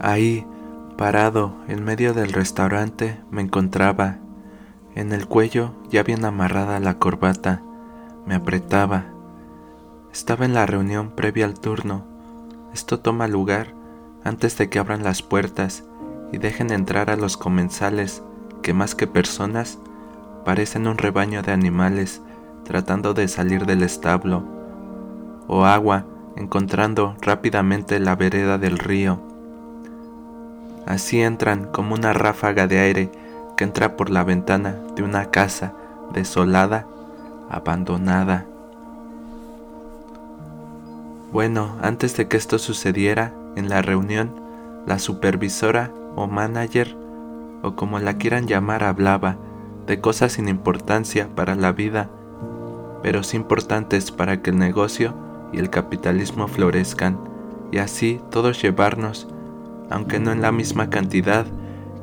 Ahí, parado en medio del restaurante, me encontraba. En el cuello ya bien amarrada la corbata. Me apretaba. Estaba en la reunión previa al turno. Esto toma lugar antes de que abran las puertas y dejen entrar a los comensales que más que personas parecen un rebaño de animales tratando de salir del establo, o agua encontrando rápidamente la vereda del río. Así entran como una ráfaga de aire que entra por la ventana de una casa desolada, abandonada. Bueno, antes de que esto sucediera, en la reunión, la supervisora o manager, o como la quieran llamar, hablaba de cosas sin importancia para la vida, pero sí importantes para que el negocio y el capitalismo florezcan, y así todos llevarnos aunque no en la misma cantidad,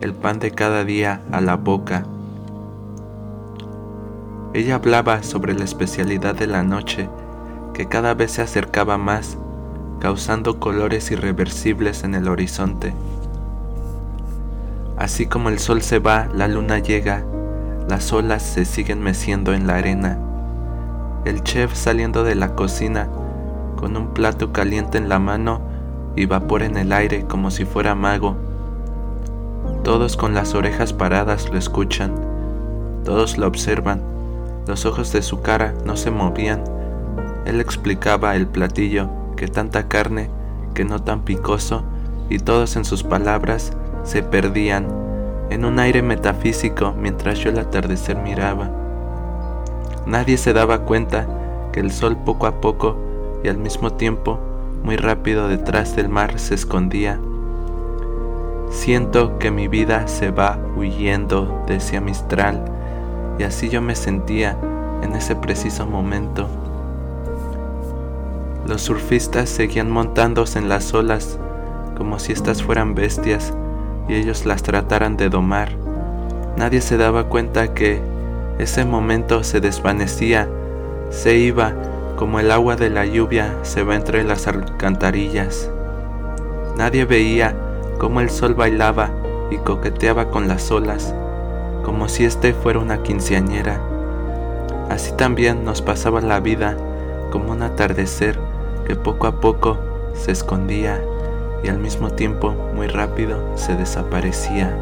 el pan de cada día a la boca. Ella hablaba sobre la especialidad de la noche, que cada vez se acercaba más, causando colores irreversibles en el horizonte. Así como el sol se va, la luna llega, las olas se siguen meciendo en la arena. El chef saliendo de la cocina, con un plato caliente en la mano, y vapor en el aire como si fuera mago. Todos con las orejas paradas lo escuchan, todos lo observan, los ojos de su cara no se movían. Él explicaba el platillo, que tanta carne, que no tan picoso, y todos en sus palabras se perdían en un aire metafísico mientras yo el atardecer miraba. Nadie se daba cuenta que el sol poco a poco y al mismo tiempo muy rápido detrás del mar se escondía. Siento que mi vida se va huyendo, decía Mistral, y así yo me sentía en ese preciso momento. Los surfistas seguían montándose en las olas como si éstas fueran bestias y ellos las trataran de domar. Nadie se daba cuenta que ese momento se desvanecía, se iba como el agua de la lluvia se va entre las alcantarillas. Nadie veía cómo el sol bailaba y coqueteaba con las olas, como si éste fuera una quinceañera. Así también nos pasaba la vida como un atardecer que poco a poco se escondía y al mismo tiempo muy rápido se desaparecía.